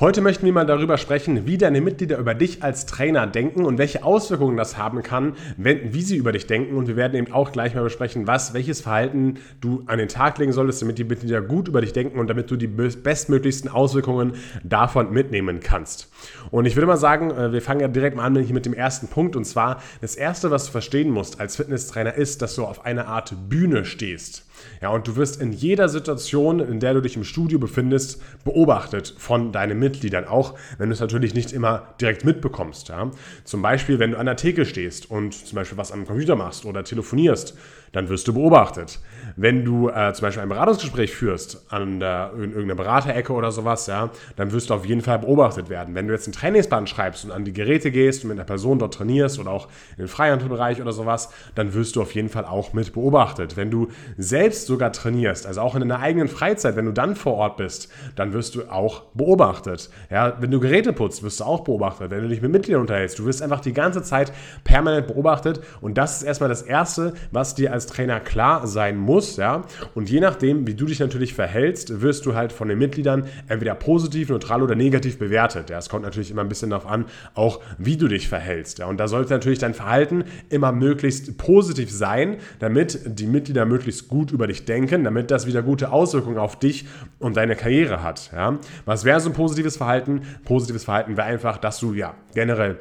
Heute möchten wir mal darüber sprechen, wie deine Mitglieder über dich als Trainer denken und welche Auswirkungen das haben kann, wenn, wie sie über dich denken. Und wir werden eben auch gleich mal besprechen, was, welches Verhalten du an den Tag legen solltest, damit die Mitglieder gut über dich denken und damit du die bestmöglichsten Auswirkungen davon mitnehmen kannst. Und ich würde mal sagen, äh, wir fangen ja direkt mal an mit dem ersten Punkt. Und zwar, das erste, was du verstehen musst als Fitnesstrainer ist, dass du auf einer Art Bühne stehst. Ja, und du wirst in jeder Situation, in der du dich im Studio befindest, beobachtet von deinen Mitgliedern, auch wenn du es natürlich nicht immer direkt mitbekommst. Ja. Zum Beispiel, wenn du an der Theke stehst und zum Beispiel was am Computer machst oder telefonierst, dann wirst du beobachtet. Wenn du äh, zum Beispiel ein Beratungsgespräch führst an der, in irgendeiner Beraterecke oder sowas, ja, dann wirst du auf jeden Fall beobachtet werden. Wenn du jetzt ein Trainingsplan schreibst und an die Geräte gehst und mit einer Person dort trainierst oder auch in den Freihandelbereich oder sowas, dann wirst du auf jeden Fall auch mit beobachtet. Wenn du selbst sogar trainierst, also auch in deiner eigenen Freizeit, wenn du dann vor Ort bist, dann wirst du auch beobachtet. Ja, wenn du Geräte putzt, wirst du auch beobachtet. Wenn du dich mit Mitgliedern unterhältst, du wirst einfach die ganze Zeit permanent beobachtet und das ist erstmal das Erste, was dir als als Trainer klar sein muss, ja. Und je nachdem, wie du dich natürlich verhältst, wirst du halt von den Mitgliedern entweder positiv, neutral oder negativ bewertet. Ja, es kommt natürlich immer ein bisschen darauf an, auch wie du dich verhältst. Ja, und da sollte natürlich dein Verhalten immer möglichst positiv sein, damit die Mitglieder möglichst gut über dich denken, damit das wieder gute Auswirkungen auf dich und deine Karriere hat. Ja. Was wäre so ein positives Verhalten? Positives Verhalten wäre einfach, dass du ja generell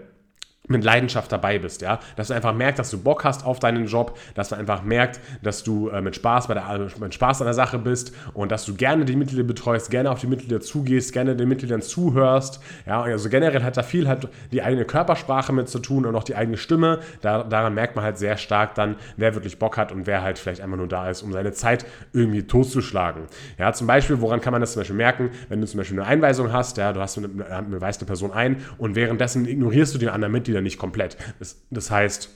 mit Leidenschaft dabei bist, ja, dass du einfach merkst, dass du Bock hast auf deinen Job, dass man einfach merkt, dass du äh, mit Spaß bei der äh, mit Spaß an der Sache bist und dass du gerne die Mitglieder betreust, gerne auf die Mitglieder zugehst, gerne den Mitgliedern zuhörst, ja, also generell hat da viel halt die eigene Körpersprache mit zu tun und auch die eigene Stimme. Da, daran merkt man halt sehr stark dann, wer wirklich Bock hat und wer halt vielleicht einfach nur da ist, um seine Zeit irgendwie totzuschlagen. Ja, zum Beispiel, woran kann man das zum Beispiel merken, wenn du zum Beispiel eine Einweisung hast, ja, du hast eine, eine, weist eine Person ein und währenddessen ignorierst du die anderen Mitglieder nicht komplett. Das, das heißt,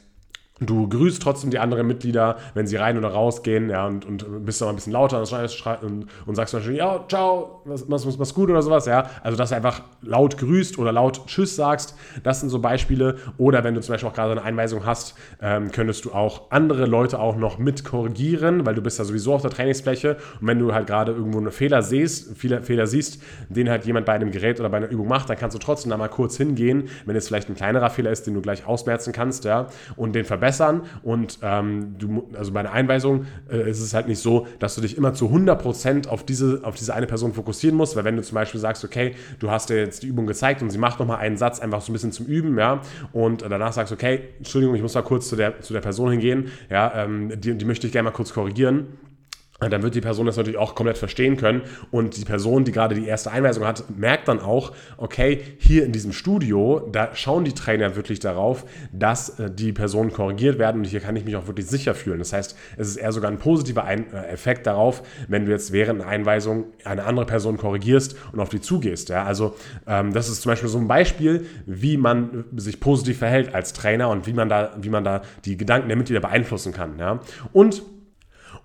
Du grüßt trotzdem die anderen Mitglieder, wenn sie rein oder rausgehen, ja, und, und bist dann ein bisschen lauter und, und sagst zum Beispiel, ja, ciao, was, was, was gut oder sowas, ja. Also, dass du einfach laut grüßt oder laut Tschüss sagst, das sind so Beispiele. Oder wenn du zum Beispiel auch gerade eine Einweisung hast, ähm, könntest du auch andere Leute auch noch mit korrigieren, weil du bist ja sowieso auf der Trainingsfläche und wenn du halt gerade irgendwo einen Fehler siehst, Fehler, Fehler siehst, den halt jemand bei einem Gerät oder bei einer Übung macht, dann kannst du trotzdem da mal kurz hingehen, wenn es vielleicht ein kleinerer Fehler ist, den du gleich ausmerzen kannst, ja, und den verbessern verbessern. Und ähm, du, also bei einer Einweisung äh, ist es halt nicht so, dass du dich immer zu 100% auf diese, auf diese eine Person fokussieren musst, weil wenn du zum Beispiel sagst, okay, du hast dir jetzt die Übung gezeigt und sie macht nochmal einen Satz einfach so ein bisschen zum Üben, ja, und danach sagst, okay, Entschuldigung, ich muss mal kurz zu der, zu der Person hingehen, ja, ähm, die, die möchte ich gerne mal kurz korrigieren dann wird die Person das natürlich auch komplett verstehen können. Und die Person, die gerade die erste Einweisung hat, merkt dann auch, okay, hier in diesem Studio, da schauen die Trainer wirklich darauf, dass äh, die Personen korrigiert werden und hier kann ich mich auch wirklich sicher fühlen. Das heißt, es ist eher sogar ein positiver ein äh, Effekt darauf, wenn du jetzt während einer Einweisung eine andere Person korrigierst und auf die zugehst. Ja? Also ähm, das ist zum Beispiel so ein Beispiel, wie man sich positiv verhält als Trainer und wie man da, wie man da die Gedanken der Mitglieder beeinflussen kann. Ja? Und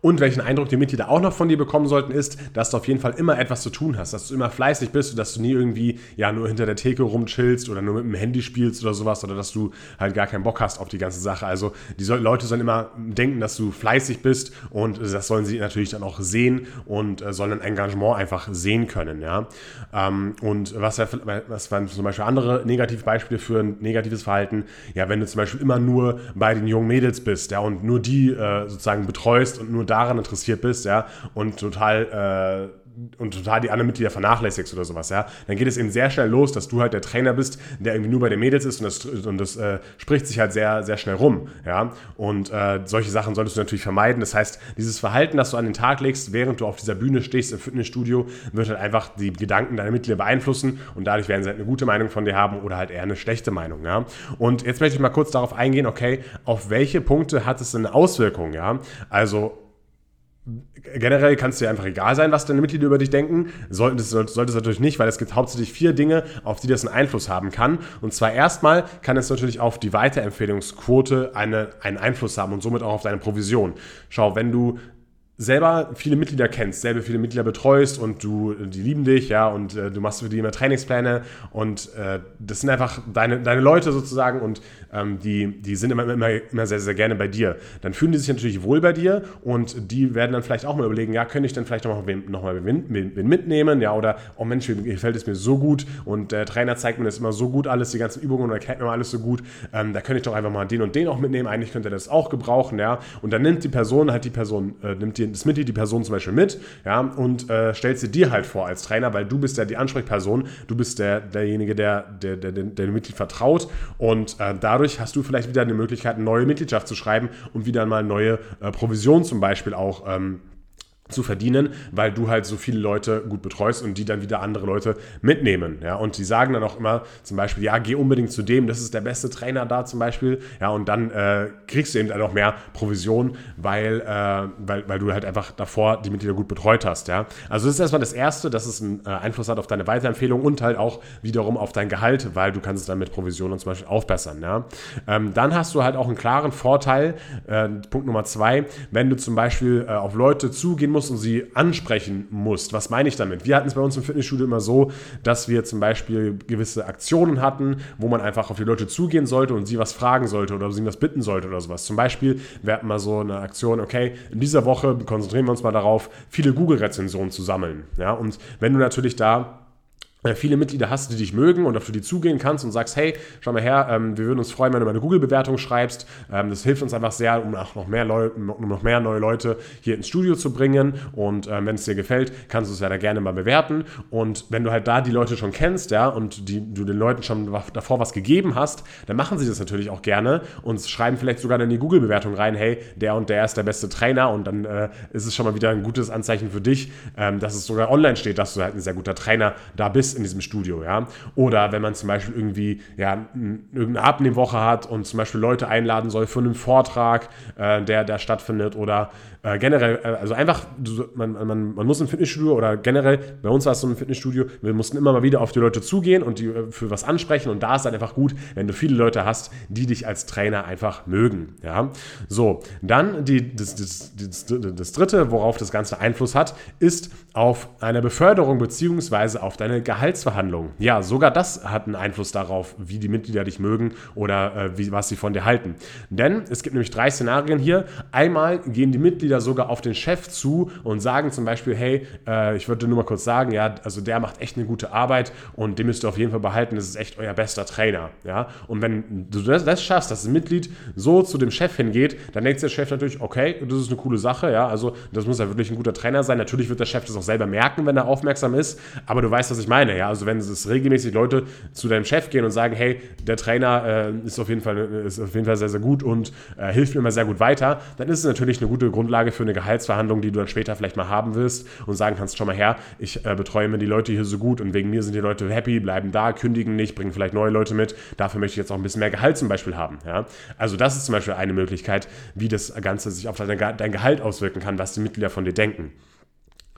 und welchen Eindruck die Mitglieder auch noch von dir bekommen sollten, ist, dass du auf jeden Fall immer etwas zu tun hast, dass du immer fleißig bist und dass du nie irgendwie ja nur hinter der Theke rumchillst oder nur mit dem Handy spielst oder sowas oder dass du halt gar keinen Bock hast auf die ganze Sache. Also die Leute sollen immer denken, dass du fleißig bist und das sollen sie natürlich dann auch sehen und äh, sollen ein Engagement einfach sehen können. Ja? Ähm, und was, was waren zum Beispiel andere Negativbeispiele für ein negatives Verhalten? Ja, wenn du zum Beispiel immer nur bei den jungen Mädels bist ja, und nur die äh, sozusagen betreust und nur daran interessiert bist, ja, und total äh, und total die anderen Mitglieder vernachlässigst oder sowas, ja, dann geht es eben sehr schnell los, dass du halt der Trainer bist, der irgendwie nur bei den Mädels ist und das, und das äh, spricht sich halt sehr, sehr schnell rum, ja. Und äh, solche Sachen solltest du natürlich vermeiden. Das heißt, dieses Verhalten, das du an den Tag legst, während du auf dieser Bühne stehst im Fitnessstudio, wird halt einfach die Gedanken deiner Mitglieder beeinflussen und dadurch werden sie halt eine gute Meinung von dir haben oder halt eher eine schlechte Meinung, ja. Und jetzt möchte ich mal kurz darauf eingehen, okay, auf welche Punkte hat es eine Auswirkung, ja. Also generell kann es dir einfach egal sein, was deine Mitglieder über dich denken. Sollte es, sollte es natürlich nicht, weil es gibt hauptsächlich vier Dinge, auf die das einen Einfluss haben kann. Und zwar erstmal kann es natürlich auf die Weiterempfehlungsquote eine, einen Einfluss haben und somit auch auf deine Provision. Schau, wenn du selber viele Mitglieder kennst, selber viele Mitglieder betreust und du, die lieben dich, ja, und äh, du machst für die immer Trainingspläne und äh, das sind einfach deine, deine Leute sozusagen und ähm, die, die sind immer, immer, immer sehr, sehr gerne bei dir. Dann fühlen die sich natürlich wohl bei dir und die werden dann vielleicht auch mal überlegen, ja, könnte ich dann vielleicht noch, wen, noch wen, wen mitnehmen, ja, oder, oh Mensch, gefällt es mir so gut und der Trainer zeigt mir das immer so gut alles, die ganzen Übungen und erklärt mir alles so gut, ähm, da könnte ich doch einfach mal den und den auch mitnehmen, eigentlich könnte er das auch gebrauchen, ja, und dann nimmt die Person halt die Person, äh, nimmt das Mitglied die Person zum Beispiel mit, ja, und äh, stellt sie dir halt vor als Trainer, weil du bist ja die Ansprechperson, du bist der, derjenige, der, der, der, der dem Mitglied vertraut. Und äh, dadurch hast du vielleicht wieder eine Möglichkeit, eine neue Mitgliedschaft zu schreiben und wieder mal neue äh, Provision zum Beispiel auch ähm, zu verdienen, weil du halt so viele Leute gut betreust und die dann wieder andere Leute mitnehmen. Ja, und die sagen dann auch immer zum Beispiel, ja, geh unbedingt zu dem, das ist der beste Trainer da zum Beispiel. Ja, und dann äh, kriegst du eben dann auch mehr Provision, weil, äh, weil, weil du halt einfach davor die Mitglieder gut betreut hast. Ja, also das ist erstmal das Erste, dass es einen äh, Einfluss hat auf deine Weiterempfehlung und halt auch wiederum auf dein Gehalt, weil du kannst es dann mit Provisionen zum Beispiel aufbessern. Ja, ähm, dann hast du halt auch einen klaren Vorteil. Äh, Punkt Nummer zwei, wenn du zum Beispiel äh, auf Leute zugehen musst, musst und sie ansprechen musst. Was meine ich damit? Wir hatten es bei uns im Fitnessstudio immer so, dass wir zum Beispiel gewisse Aktionen hatten, wo man einfach auf die Leute zugehen sollte und sie was fragen sollte oder sie was bitten sollte oder sowas. Zum Beispiel, wir hatten mal so eine Aktion, okay, in dieser Woche konzentrieren wir uns mal darauf, viele Google-Rezensionen zu sammeln. Ja, und wenn du natürlich da viele Mitglieder hast, die dich mögen und auf die zugehen kannst und sagst, hey, schau mal her, ähm, wir würden uns freuen, wenn du mal eine Google-Bewertung schreibst. Ähm, das hilft uns einfach sehr, um auch noch mehr, Leu um noch mehr neue Leute hier ins Studio zu bringen. Und ähm, wenn es dir gefällt, kannst du es ja da gerne mal bewerten. Und wenn du halt da die Leute schon kennst, ja, und die, du den Leuten schon davor was gegeben hast, dann machen sie das natürlich auch gerne und schreiben vielleicht sogar in die Google-Bewertung rein, hey, der und der ist der beste Trainer. Und dann äh, ist es schon mal wieder ein gutes Anzeichen für dich, ähm, dass es sogar online steht, dass du halt ein sehr guter Trainer da bist ist in diesem Studio, ja. Oder wenn man zum Beispiel irgendwie ja, irgendeine Abnehmwoche hat und zum Beispiel Leute einladen soll für einen Vortrag, äh, der, der stattfindet oder äh, generell, äh, also einfach, man, man, man muss im Fitnessstudio oder generell, bei uns war es so ein Fitnessstudio, wir mussten immer mal wieder auf die Leute zugehen und die äh, für was ansprechen und da ist dann einfach gut, wenn du viele Leute hast, die dich als Trainer einfach mögen, ja. So, dann die, das, das, das, das dritte, worauf das Ganze Einfluss hat, ist auf eine Beförderung beziehungsweise auf deine Gehaltsverhandlungen. Ja, sogar das hat einen Einfluss darauf, wie die Mitglieder dich mögen oder äh, wie, was sie von dir halten. Denn es gibt nämlich drei Szenarien hier. Einmal gehen die Mitglieder sogar auf den Chef zu und sagen zum Beispiel, hey, äh, ich würde nur mal kurz sagen, ja, also der macht echt eine gute Arbeit und den müsst ihr auf jeden Fall behalten, das ist echt euer bester Trainer. Ja? Und wenn du das, das schaffst, dass ein Mitglied so zu dem Chef hingeht, dann denkt der Chef natürlich, okay, das ist eine coole Sache, ja, also das muss ja wirklich ein guter Trainer sein. Natürlich wird der Chef das auch selber merken, wenn er aufmerksam ist, aber du weißt, was ich meine, ja, also wenn es regelmäßig Leute zu deinem Chef gehen und sagen, hey, der Trainer äh, ist, auf jeden Fall, ist auf jeden Fall sehr, sehr gut und äh, hilft mir immer sehr gut weiter, dann ist es natürlich eine gute Grundlage für eine Gehaltsverhandlung, die du dann später vielleicht mal haben willst und sagen kannst, schau mal her, ich äh, betreue mir die Leute hier so gut und wegen mir sind die Leute happy, bleiben da, kündigen nicht, bringen vielleicht neue Leute mit, dafür möchte ich jetzt auch ein bisschen mehr Gehalt zum Beispiel haben, ja. Also das ist zum Beispiel eine Möglichkeit, wie das Ganze sich auf dein Gehalt auswirken kann, was die Mitglieder von dir denken.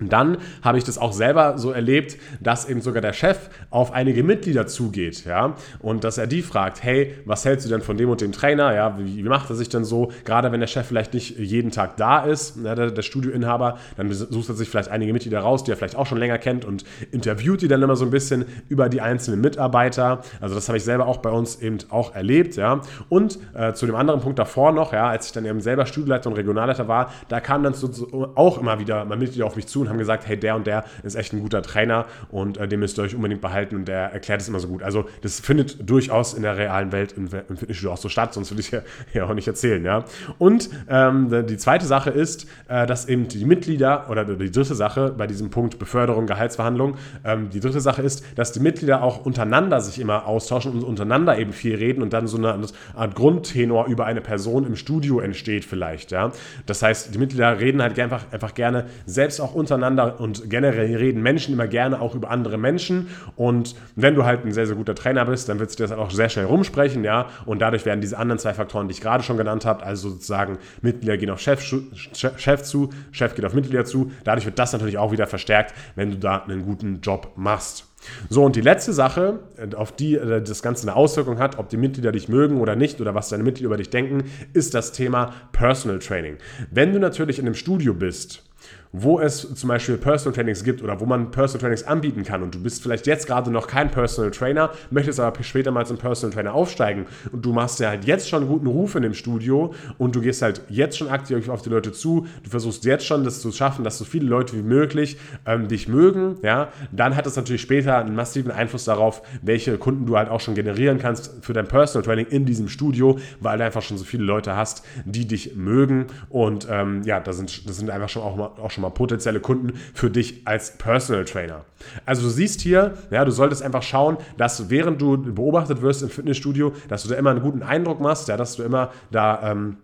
Und dann habe ich das auch selber so erlebt, dass eben sogar der Chef auf einige Mitglieder zugeht, ja, und dass er die fragt, hey, was hältst du denn von dem und dem Trainer, ja, wie, wie macht er sich denn so, gerade wenn der Chef vielleicht nicht jeden Tag da ist, ja, der, der Studioinhaber, dann sucht er sich vielleicht einige Mitglieder raus, die er vielleicht auch schon länger kennt und interviewt die dann immer so ein bisschen über die einzelnen Mitarbeiter, also das habe ich selber auch bei uns eben auch erlebt, ja, und äh, zu dem anderen Punkt davor noch, ja, als ich dann eben selber Studioleiter und Regionalleiter war, da kamen dann so, so auch immer wieder mal Mitglieder auf mich zu und haben gesagt, hey, der und der ist echt ein guter Trainer und äh, den müsst ihr euch unbedingt behalten und der erklärt es immer so gut. Also das findet durchaus in der realen Welt im, im Fitnessstudio auch so statt, sonst würde ich ja, ja auch nicht erzählen, ja. Und ähm, die zweite Sache ist, äh, dass eben die Mitglieder oder die dritte Sache bei diesem Punkt Beförderung, Gehaltsverhandlung, ähm, die dritte Sache ist, dass die Mitglieder auch untereinander sich immer austauschen und untereinander eben viel reden und dann so eine Art Grundtenor über eine Person im Studio entsteht vielleicht, ja. Das heißt, die Mitglieder reden halt einfach, einfach gerne selbst auch untereinander untereinander und generell reden Menschen immer gerne auch über andere Menschen. Und wenn du halt ein sehr, sehr guter Trainer bist, dann wird sich das halt auch sehr schnell rumsprechen, ja. Und dadurch werden diese anderen zwei Faktoren, die ich gerade schon genannt habe, also sozusagen Mitglieder gehen auf Chef, Chef zu, Chef geht auf Mitglieder zu, dadurch wird das natürlich auch wieder verstärkt, wenn du da einen guten Job machst. So, und die letzte Sache, auf die äh, das Ganze eine Auswirkung hat, ob die Mitglieder dich mögen oder nicht oder was deine Mitglieder über dich denken, ist das Thema Personal Training. Wenn du natürlich in einem Studio bist, wo es zum Beispiel Personal Trainings gibt oder wo man Personal Trainings anbieten kann und du bist vielleicht jetzt gerade noch kein Personal Trainer, möchtest aber später mal zum Personal Trainer aufsteigen und du machst ja halt jetzt schon einen guten Ruf in dem Studio und du gehst halt jetzt schon aktiv auf die Leute zu, du versuchst jetzt schon das zu schaffen, dass so viele Leute wie möglich ähm, dich mögen, ja, dann hat das natürlich später einen massiven Einfluss darauf, welche Kunden du halt auch schon generieren kannst für dein Personal Training in diesem Studio, weil du einfach schon so viele Leute hast, die dich mögen und ähm, ja, das sind, das sind einfach schon auch, auch schon mal potenzielle Kunden für dich als Personal Trainer. Also du siehst hier, ja, du solltest einfach schauen, dass während du beobachtet wirst im Fitnessstudio, dass du da immer einen guten Eindruck machst, ja, dass du immer da ähm,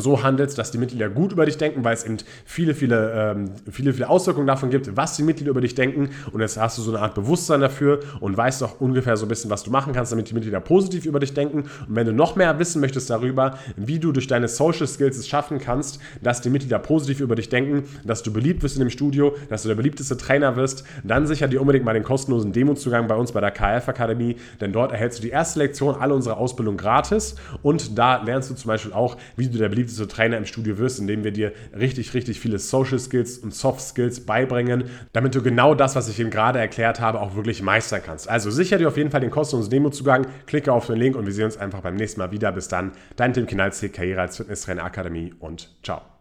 so handelst, dass die Mitglieder gut über dich denken, weil es eben viele, viele, ähm, viele, viele Auswirkungen davon gibt, was die Mitglieder über dich denken. Und jetzt hast du so eine Art Bewusstsein dafür und weißt auch ungefähr so ein bisschen, was du machen kannst, damit die Mitglieder positiv über dich denken. Und wenn du noch mehr wissen möchtest darüber, wie du durch deine Social Skills es schaffen kannst, dass die Mitglieder positiv über dich denken, dass du beliebt wirst in dem Studio, dass du der beliebteste Trainer wirst, dann sicher dir unbedingt mal den kostenlosen Demozugang bei uns bei der KF Akademie, denn dort erhältst du die erste Lektion, alle unsere Ausbildung gratis und da lernst du zum Beispiel auch, wie du der beliebteste beliebteste Trainer im Studio wirst, indem wir dir richtig, richtig viele Social Skills und Soft Skills beibringen, damit du genau das, was ich eben gerade erklärt habe, auch wirklich meistern kannst. Also sicher dir auf jeden Fall den kostenlosen Demo-Zugang, klicke auf den Link und wir sehen uns einfach beim nächsten Mal wieder. Bis dann, dein Tim Kinalski, Karriere als Fitnesstrainer Akademie und ciao.